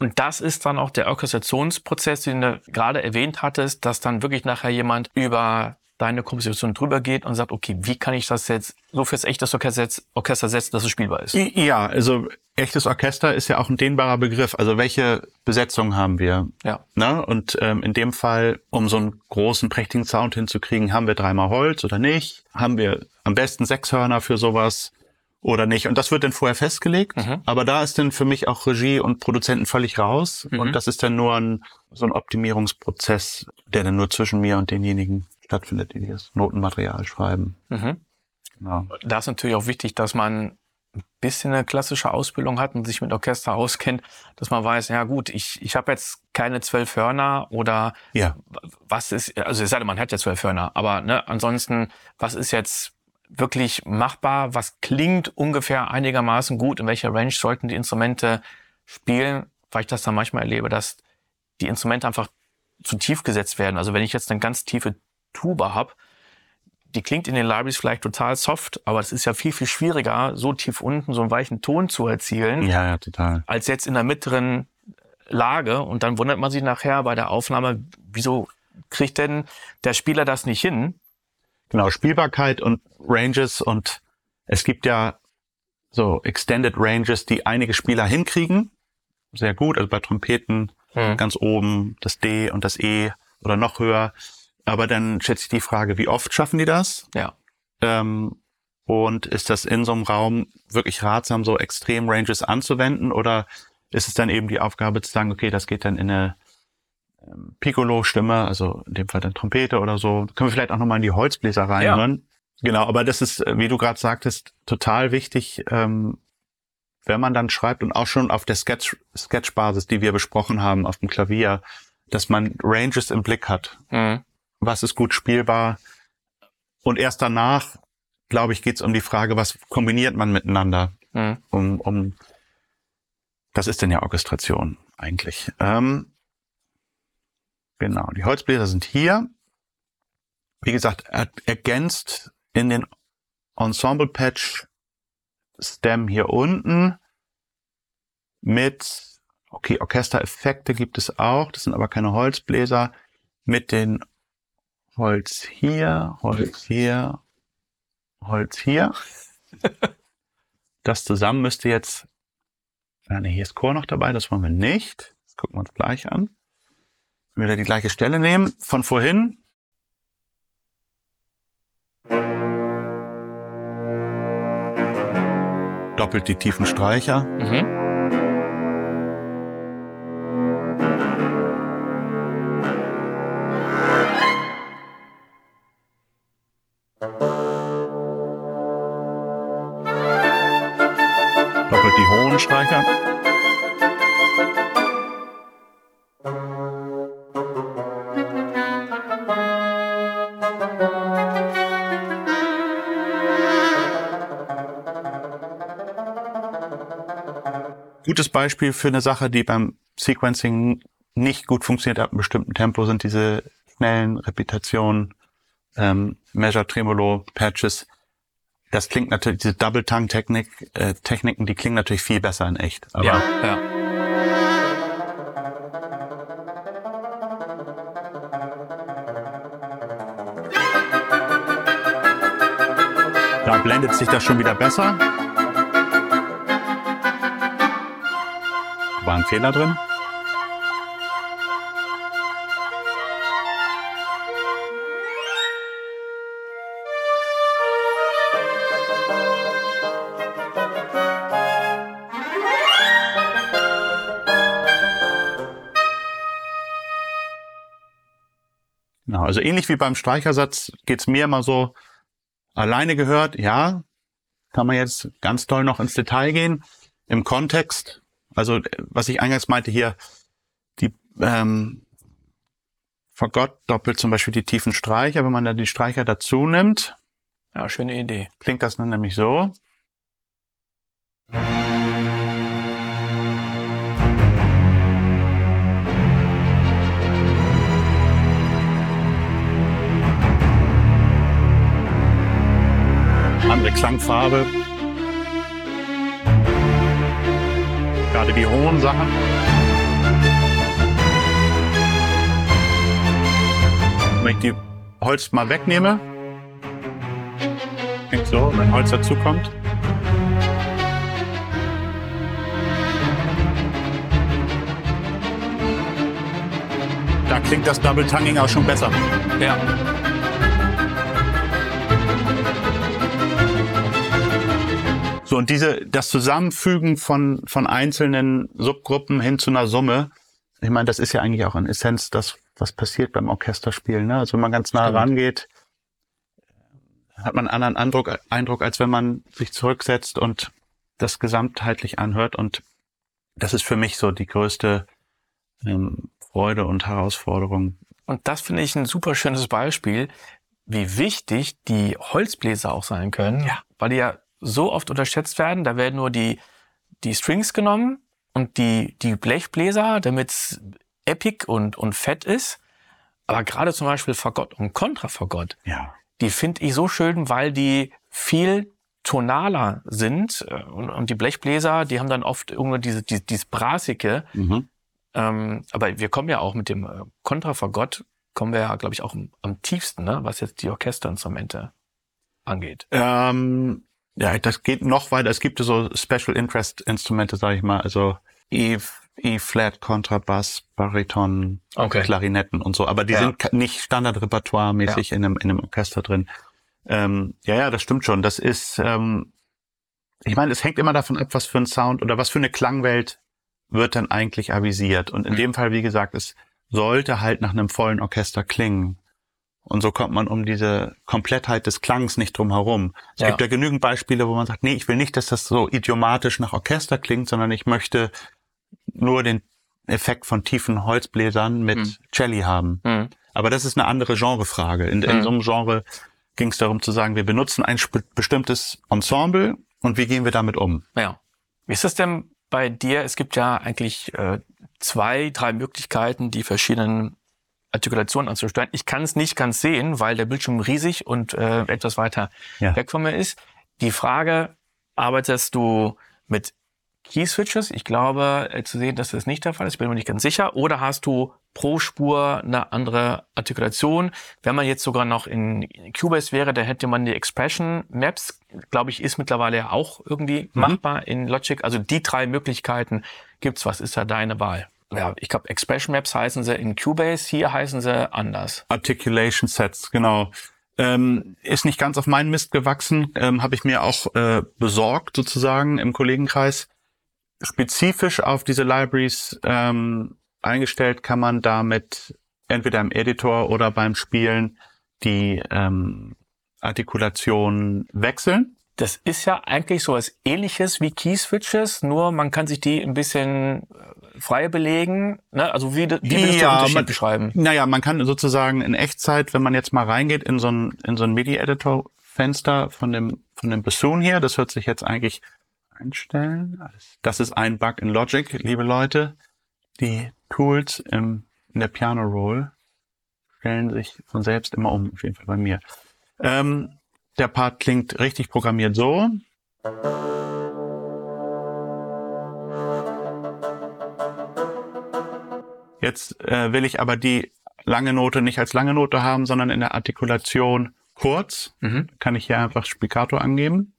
Und das ist dann auch der Orchestrationsprozess, den du gerade erwähnt hattest, dass dann wirklich nachher jemand über deine Komposition drüber geht und sagt, okay, wie kann ich das jetzt so fürs echtes Orchester, Orchester setzen, dass es spielbar ist? Ja, also echtes Orchester ist ja auch ein dehnbarer Begriff. Also welche Besetzung haben wir? Ja. Ne? Und ähm, in dem Fall, um so einen großen, prächtigen Sound hinzukriegen, haben wir dreimal Holz oder nicht? Haben wir am besten sechs Hörner für sowas? Oder nicht. Und das wird dann vorher festgelegt. Mhm. Aber da ist dann für mich auch Regie und Produzenten völlig raus. Mhm. Und das ist dann nur ein, so ein Optimierungsprozess, der dann nur zwischen mir und denjenigen stattfindet, die das Notenmaterial schreiben. Mhm. Genau. Da ist natürlich auch wichtig, dass man ein bisschen eine klassische Ausbildung hat und sich mit Orchester auskennt, dass man weiß, ja gut, ich, ich habe jetzt keine zwölf Hörner oder ja. was ist, also es sei denn, man hat ja zwölf Hörner, aber ne, ansonsten, was ist jetzt wirklich machbar? Was klingt ungefähr einigermaßen gut? In welcher Range sollten die Instrumente spielen? Weil ich das dann manchmal erlebe, dass die Instrumente einfach zu tief gesetzt werden. Also wenn ich jetzt eine ganz tiefe Tuba habe, die klingt in den Libraries vielleicht total soft, aber es ist ja viel, viel schwieriger, so tief unten so einen weichen Ton zu erzielen. Ja, ja, total. Als jetzt in der mittleren Lage. Und dann wundert man sich nachher bei der Aufnahme, wieso kriegt denn der Spieler das nicht hin? Genau, Spielbarkeit und Ranges und es gibt ja so Extended Ranges, die einige Spieler hinkriegen. Sehr gut, also bei Trompeten hm. ganz oben das D und das E oder noch höher. Aber dann schätze ich die Frage, wie oft schaffen die das? Ja. Ähm, und ist das in so einem Raum wirklich ratsam, so Extrem Ranges anzuwenden? Oder ist es dann eben die Aufgabe zu sagen, okay, das geht dann in eine Piccolo-Stimme, also in dem Fall dann Trompete oder so. Können wir vielleicht auch nochmal in die Holzbläser reinhören. Ja. Genau, aber das ist, wie du gerade sagtest, total wichtig, ähm, wenn man dann schreibt und auch schon auf der Sketch, Sketch-Basis, die wir besprochen haben, auf dem Klavier, dass man Ranges im Blick hat. Mhm. Was ist gut spielbar? Und erst danach, glaube ich, geht es um die Frage, was kombiniert man miteinander? Mhm. Um, um, das ist denn ja Orchestration eigentlich. Ähm, Genau, die Holzbläser sind hier. Wie gesagt, er ergänzt in den Ensemble Patch Stem hier unten mit, okay, Orchestereffekte gibt es auch, das sind aber keine Holzbläser, mit den Holz hier, Holz hier, Holz hier. Das zusammen müsste jetzt, ja, nee, hier ist Chor noch dabei, das wollen wir nicht. Das gucken wir uns gleich an wieder die gleiche Stelle nehmen von vorhin. Doppelt die tiefen Streicher. Mhm. Gutes Beispiel für eine Sache, die beim Sequencing nicht gut funktioniert ab einem bestimmten Tempo, sind diese schnellen Repetitionen, ähm, Measure Tremolo Patches. Das klingt natürlich, diese Double Tongue Technik, äh, Techniken, die klingen natürlich viel besser in echt. Aber ja, ja. Da blendet sich das schon wieder besser. War ein Fehler drin? Also ähnlich wie beim Streichersatz geht's mir immer so, alleine gehört, ja, kann man jetzt ganz toll noch ins Detail gehen. Im Kontext also was ich eingangs meinte hier, die ähm, Gott doppelt zum Beispiel die tiefen Streicher. Wenn man da die Streicher dazu nimmt, ja, schöne Idee. Klingt das dann nämlich so. Andere Klangfarbe. gerade die hohen Sachen. Wenn ich die Holz mal wegnehme, klingt so, wenn Holz dazukommt. Da klingt das Double Tanging auch schon besser. Ja. Und diese, das Zusammenfügen von, von einzelnen Subgruppen hin zu einer Summe, ich meine, das ist ja eigentlich auch in Essenz das, was passiert beim Orchesterspielen. Ne? Also wenn man ganz nah Stimmt. rangeht, hat man einen anderen Eindruck, Eindruck, als wenn man sich zurücksetzt und das gesamtheitlich anhört. Und das ist für mich so die größte ähm, Freude und Herausforderung. Und das finde ich ein super schönes Beispiel, wie wichtig die Holzbläser auch sein können, Ja. weil die ja so oft unterschätzt werden. Da werden nur die, die Strings genommen und die, die Blechbläser, damit es epic und, und fett ist. Aber gerade zum Beispiel Fagott und Kontrafagott, Ja. die finde ich so schön, weil die viel tonaler sind äh, und, und die Blechbläser, die haben dann oft irgendwo diese, diese, dieses Brasige, Mhm. ähm, aber wir kommen ja auch mit dem äh, Kontrafagott, kommen wir ja, glaube ich, auch am, am tiefsten, ne, was jetzt die Orchesterinstrumente angeht. Ähm, ja, das geht noch weiter. Es gibt so Special Interest Instrumente, sage ich mal, also E, E-Flat, Kontrabass, Bariton, Okay. Klarinetten und so. Aber die Ja. sind nicht Standardrepertoire-mäßig in, einem, in einem Orchester drin. Ähm, ja, ja, das stimmt schon. Das ist, ähm, ich meine, es hängt immer davon ab, was für ein Sound oder was für eine Klangwelt wird dann eigentlich avisiert. Und in Mhm. dem Fall, wie gesagt, es sollte halt nach einem vollen Orchester klingen. Und so kommt man um diese Komplettheit des Klangs nicht drum herum. Es Ja. gibt ja genügend Beispiele, wo man sagt, nee, ich will nicht, dass das so idiomatisch nach Orchester klingt, sondern ich möchte nur den Effekt von tiefen Holzbläsern mit Mhm. Celli haben. Mhm. Aber das ist eine andere Genrefrage. In, in Mhm. so einem Genre ging es darum zu sagen, wir benutzen ein bestimmtes Ensemble und wie gehen wir damit um? Ja. Wie ist das denn bei dir? Es gibt ja eigentlich äh, zwei, drei Möglichkeiten, die verschiedenen Artikulationen anzusteuern. Ich kann es nicht ganz sehen, weil der Bildschirm riesig und äh, etwas weiter Ja. weg von mir ist. Die Frage, arbeitest du mit Key Switches? Ich glaube äh, zu sehen, dass das nicht der Fall ist. Ich bin mir nicht ganz sicher. Oder hast du pro Spur eine andere Artikulation? Wenn man jetzt sogar noch in Cubase wäre, dann hätte man die Expression Maps, glaube ich, ist mittlerweile ja auch irgendwie Mhm. machbar in Logic. Also die drei Möglichkeiten gibt's. Was ist da deine Wahl? Ja, ich glaube, Expression Maps heißen sie in Cubase, hier heißen sie anders. Articulation Sets, genau. Ähm, ist nicht ganz auf meinen Mist gewachsen, ähm, habe ich mir auch äh, besorgt sozusagen im Kollegenkreis. Spezifisch auf diese Libraries ähm, eingestellt kann man damit entweder im Editor oder beim Spielen die ähm, Artikulation wechseln. Das ist ja eigentlich so was ähnliches wie Key Switches, nur man kann sich die ein bisschen freier belegen. Ne? Also wie, wie würdest du den Ja, Unterschied man- beschreiben? Naja, man kann sozusagen in Echtzeit, wenn man jetzt mal reingeht in so ein, in so ein MIDI-Editor-Fenster von dem, von dem Bassoon hier, das wird sich jetzt eigentlich einstellen. Das ist ein Bug in Logic, liebe Leute. Die Tools im, in der Piano Roll stellen sich von selbst immer um, auf jeden Fall bei mir. Ähm, der Part klingt richtig programmiert so. Jetzt äh, will ich aber die lange Note nicht als lange Note haben, sondern in der Artikulation kurz. Mhm. Kann ich hier einfach Spiccato angeben.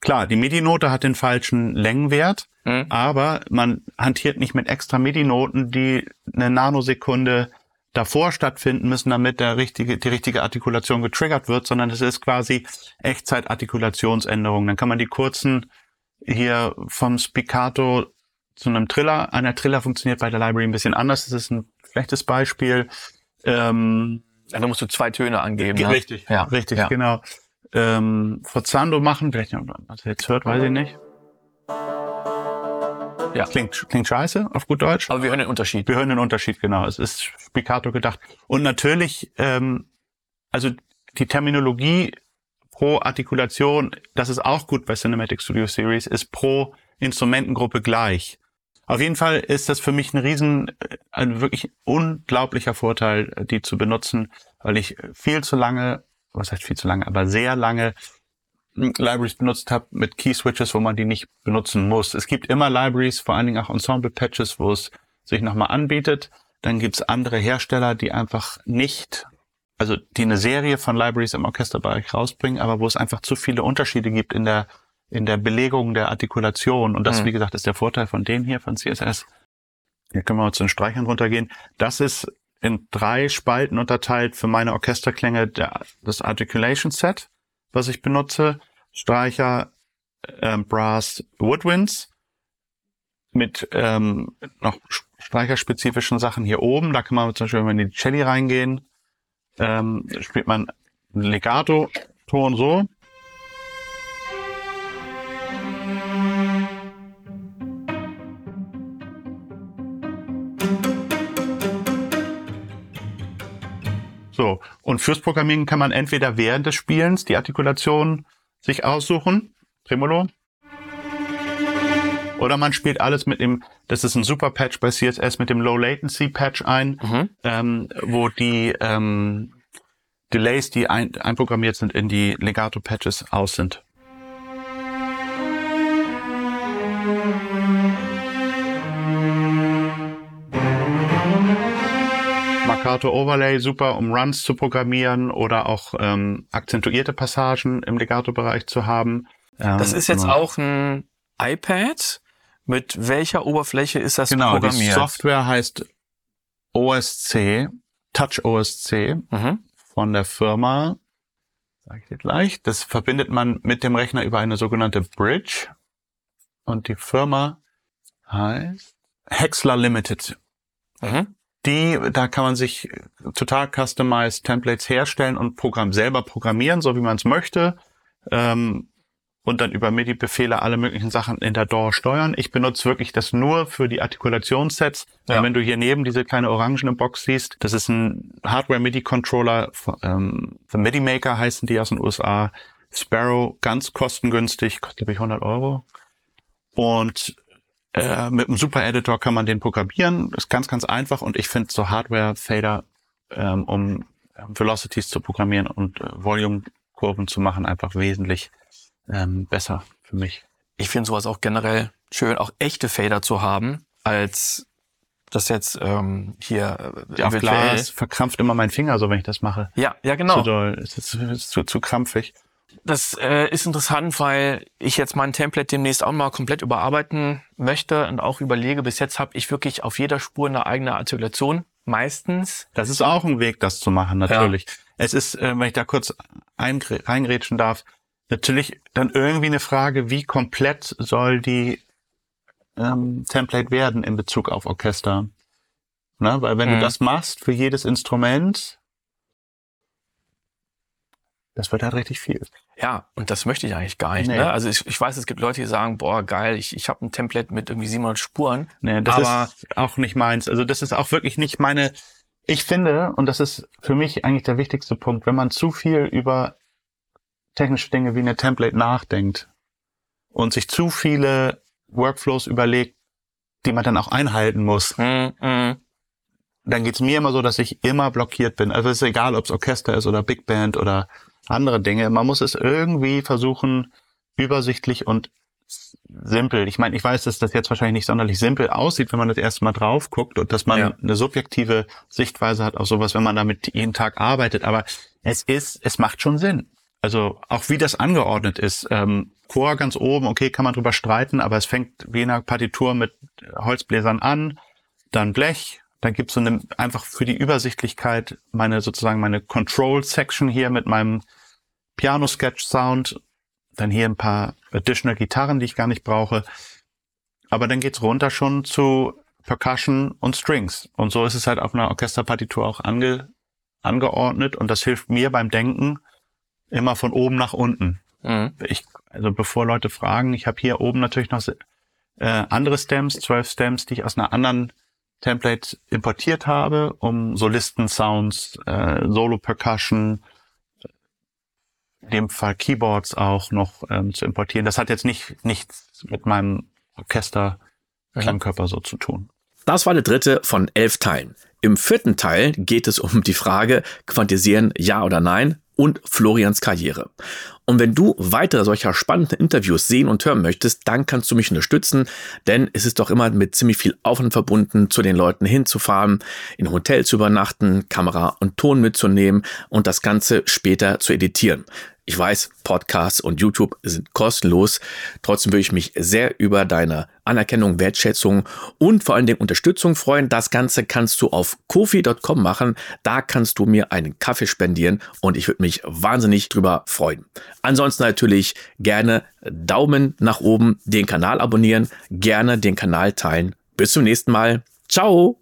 Klar, die MIDI-Note hat den falschen Längenwert, Mhm. aber man hantiert nicht mit extra MIDI-Noten, die eine Nanosekunde davor stattfinden müssen, damit der richtige, die richtige Artikulation getriggert wird, sondern es ist quasi Echtzeit-Artikulationsänderung. Dann kann man die kurzen hier vom Spiccato zu einem Triller. Einer Triller funktioniert bei der Library ein bisschen anders. Das ist ein schlechtes Beispiel. Ähm, da musst du zwei Töne angeben. ja, ne? richtig, Ja, richtig, ja. genau. Ähm, Forzando machen, vielleicht, was jetzt hört, weiß ich nicht. Ja. Klingt, klingt scheiße, auf gut Deutsch. Aber wir hören den Unterschied. Wir hören den Unterschied, genau. Es ist Spiccato gedacht. Und natürlich, ähm, also die Terminologie pro Artikulation, das ist auch gut bei Cinematic Studio Series, ist pro Instrumentengruppe gleich. Auf jeden Fall ist das für mich ein riesen, äh, ein wirklich unglaublicher Vorteil, äh, die zu benutzen, weil ich viel zu lange, was heißt viel zu lange, aber sehr lange hm, Libraries benutzt habe mit Key Switches, wo man die nicht benutzen muss. Es gibt immer Libraries, vor allen Dingen auch Ensemble Patches, wo es sich nochmal anbietet. Dann gibt's andere Hersteller, die einfach nicht, also die eine Serie von Libraries im Orchesterbereich rausbringen, aber wo es einfach zu viele Unterschiede gibt in der in der Belegung der Artikulation. Und das, mhm. wie gesagt, ist der Vorteil von denen hier von CSS. Hier können wir mal zu den Streichern runtergehen. Das ist in drei Spalten unterteilt für meine Orchesterklänge der, das Articulation Set, was ich benutze. Streicher, äh, Brass, Woodwinds mit ähm, noch streicherspezifischen Sachen hier oben. Da kann man zum Beispiel, wenn wir in die Celli reingehen, ähm, spielt man Legato-Ton so. Und fürs Programmieren kann man entweder während des Spielens die Artikulation sich aussuchen. Tremolo. Oder man spielt alles mit dem, das ist ein super Patch bei CSS mit dem Low Latency Patch ein, mhm. ähm, wo die ähm, Delays, die ein, einprogrammiert sind, in die Legato Patches aus sind. Marcato Overlay super, um Runs zu programmieren oder auch ähm, akzentuierte Passagen im Legato-Bereich zu haben. Ähm, das ist jetzt genau. auch ein iPad. Mit welcher Oberfläche ist das genau, programmiert? Genau, die Software heißt OSC, Touch OSC mhm. von der Firma. Sag ich dir gleich. Das verbindet man mit dem Rechner über eine sogenannte Bridge. Und die Firma heißt Hexler Limited. Mhm die, da kann man sich total customized Templates herstellen und Programm selber programmieren, so wie man es möchte. Ähm, und dann über MIDI-Befehle alle möglichen Sachen in der DAW steuern. Ich benutze wirklich das nur für die Artikulationssets. Ja. wenn du hier neben diese kleine orangene Box siehst, das ist ein Hardware-MIDI-Controller, ähm, The MIDI Maker heißen die aus den USA. Sparrow, ganz kostengünstig, kostet glaube ich 100 Euro. Und äh, mit einem Super-Editor kann man den programmieren. Ist ganz, ganz einfach und ich finde so Hardware-Fader, ähm, um ähm, Velocities zu programmieren und äh, Volume-Kurven zu machen, einfach wesentlich ähm, besser für mich. Ich finde sowas auch generell schön, auch echte Fader zu haben, als das jetzt ähm, hier äh, auf Glas verkrampft immer mein Finger, so wenn ich das mache. Ja, ja genau. Zu doll, es ist, ist zu, zu krampfig. Das äh, ist interessant, weil ich jetzt mein Template demnächst auch mal komplett überarbeiten möchte und auch überlege, bis jetzt habe ich wirklich auf jeder Spur eine eigene Artikulation. Meistens. Das ist auch ein Weg, das zu machen, natürlich. Ja. Es ist, äh, wenn ich da kurz reingrätschen darf, natürlich dann irgendwie eine Frage, wie komplett soll die ähm, Template werden in Bezug auf Orchester? Ne? Weil wenn mhm. du das machst für jedes Instrument, das wird halt richtig viel. Ja, und das möchte ich eigentlich gar nicht. Nee. Ne? Also ich, ich weiß, es gibt Leute, die sagen, boah, geil, ich, ich habe ein Template mit irgendwie 700 Spuren. Nee, das aber ist auch nicht meins. Also das ist auch wirklich nicht meine... Ich finde, und das ist für mich eigentlich der wichtigste Punkt, wenn man zu viel über technische Dinge wie eine Template nachdenkt und sich zu viele Workflows überlegt, die man dann auch einhalten muss, mm, mm. dann geht's mir immer so, dass ich immer blockiert bin. Also es ist egal, ob es Orchester ist oder Big Band oder andere Dinge. Man muss es irgendwie versuchen, übersichtlich und simpel. Ich meine, ich weiß, dass das jetzt wahrscheinlich nicht sonderlich simpel aussieht, wenn man das erste Mal drauf guckt und dass man ja. eine subjektive Sichtweise hat auf sowas, wenn man damit jeden Tag arbeitet. Aber es ist, es macht schon Sinn. Also auch wie das angeordnet ist. Ähm, Chor ganz oben, okay, kann man drüber streiten, aber es fängt wie in einer Partitur mit Holzbläsern an, dann Blech, da gibt's so eine, einfach für die Übersichtlichkeit meine sozusagen meine Control-Section hier mit meinem Piano-Sketch-Sound. Dann hier ein paar additional Gitarren, die ich gar nicht brauche. Aber dann geht's runter schon zu Percussion und Strings. Und so ist es halt auf einer Orchesterpartitur auch ange, angeordnet. Und das hilft mir beim Denken immer von oben nach unten. Mhm. Ich, also bevor Leute fragen, ich habe hier oben natürlich noch äh, andere Stems, zwölf Stems, die ich aus einer anderen Template importiert habe, um Solisten-Sounds, äh, Solo-Percussion, in dem Fall Keyboards auch noch ähm, zu importieren. Das hat jetzt nicht nichts mit meinem Orchester-Klangkörper so zu tun. Das war der dritte von elf Teilen. Im vierten Teil geht es um die Frage, quantisieren ja oder nein. Und Florians Karriere. Und wenn du weitere solcher spannenden Interviews sehen und hören möchtest, dann kannst du mich unterstützen, denn es ist doch immer mit ziemlich viel Aufwand verbunden, zu den Leuten hinzufahren, in Hotel zu übernachten, Kamera und Ton mitzunehmen und das Ganze später zu editieren. Ich weiß, Podcasts und YouTube sind kostenlos. Trotzdem würde ich mich sehr über deine Anerkennung, Wertschätzung und vor allen Dingen Unterstützung freuen. Das Ganze kannst du auf kofi.com machen. Da kannst du mir einen Kaffee spendieren und ich würde mich wahnsinnig drüber freuen. Ansonsten natürlich gerne Daumen nach oben, den Kanal abonnieren, gerne den Kanal teilen. Bis zum nächsten Mal. Ciao!